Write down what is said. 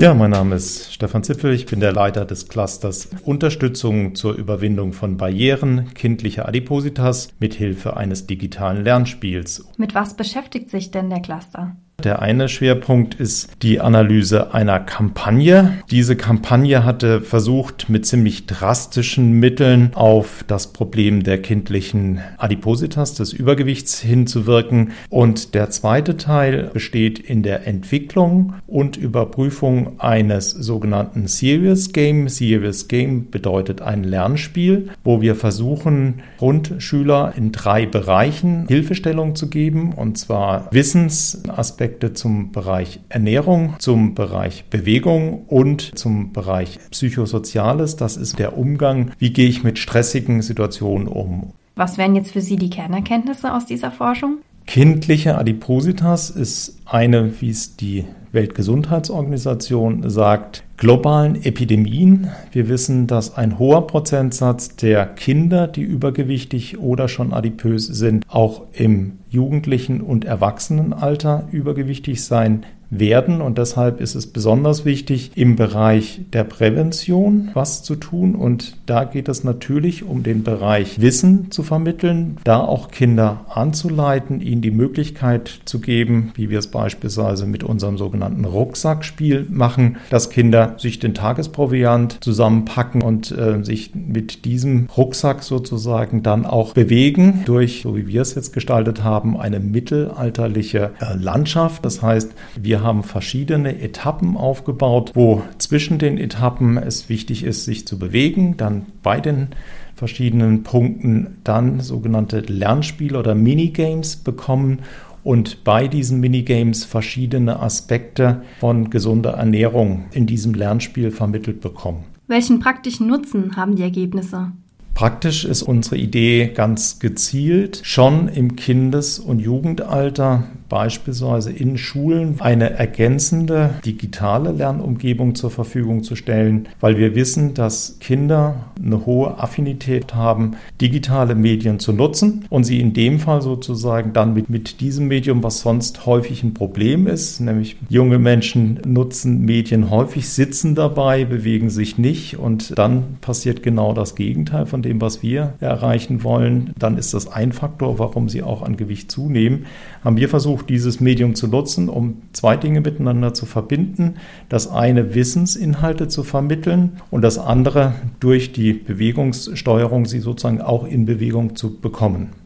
Ja, mein Name ist Stefan Zipfel. Ich bin der Leiter des Clusters Unterstützung zur Überwindung von Barrieren kindlicher Adipositas mithilfe eines digitalen Lernspiels. Mit was beschäftigt sich denn der Cluster? Der eine Schwerpunkt ist die Analyse einer Kampagne. Diese Kampagne hatte versucht, mit ziemlich drastischen Mitteln auf das Problem der kindlichen Adipositas, des Übergewichts hinzuwirken. Und der zweite Teil besteht in der Entwicklung und Überprüfung eines sogenannten Serious Game. Serious Game bedeutet ein Lernspiel, wo wir versuchen, Grundschüler in drei Bereichen Hilfestellung zu geben, und zwar Wissensaspekte, Aspekte zum Bereich Ernährung, zum Bereich Bewegung und zum Bereich Psychosoziales. Das ist der Umgang, wie gehe ich mit stressigen Situationen um. Was wären jetzt für Sie die Kernerkenntnisse aus dieser Forschung? Kindliche Adipositas ist eine, wie es die Weltgesundheitsorganisation sagt, globalen Epidemien. Wir wissen, dass ein hoher Prozentsatz der Kinder, die übergewichtig oder schon adipös sind, auch im jugendlichen und Erwachsenenalter übergewichtig sein werden. Und deshalb ist es besonders wichtig, im Bereich der Prävention was zu tun. Und da geht es natürlich um den Bereich Wissen zu vermitteln, da auch Kinder anzuleiten, ihnen die Möglichkeit zu geben, wie wir es beispielsweise mit unserem sogenannten Rucksackspiel machen, dass Kinder sich den Tagesproviant zusammenpacken und äh, sich mit diesem Rucksack sozusagen dann auch bewegen durch, so wie wir es jetzt gestaltet haben, eine mittelalterliche äh, Landschaft. Das heißt, wir wir haben verschiedene Etappen aufgebaut, wo zwischen den Etappen es wichtig ist, sich zu bewegen, dann bei den verschiedenen Punkten dann sogenannte Lernspiele oder Minigames bekommen und bei diesen Minigames verschiedene Aspekte von gesunder Ernährung in diesem Lernspiel vermittelt bekommen. Welchen praktischen Nutzen haben die Ergebnisse? Praktisch ist unsere Idee ganz gezielt, schon im Kindes- und Jugendalter beispielsweise in Schulen eine ergänzende digitale Lernumgebung zur Verfügung zu stellen, weil wir wissen, dass Kinder eine hohe Affinität haben, digitale Medien zu nutzen und sie in dem Fall sozusagen dann mit, mit diesem Medium, was sonst häufig ein Problem ist, nämlich junge Menschen nutzen Medien häufig, sitzen dabei, bewegen sich nicht und dann passiert genau das Gegenteil von dem, was wir erreichen wollen. Dann ist das ein Faktor, warum sie auch an Gewicht zunehmen. Haben wir versucht, versucht, dieses Medium zu nutzen, um zwei Dinge miteinander zu verbinden. Das eine Wissensinhalte zu vermitteln und das andere durch die Bewegungssteuerung sie sozusagen auch in Bewegung zu bekommen.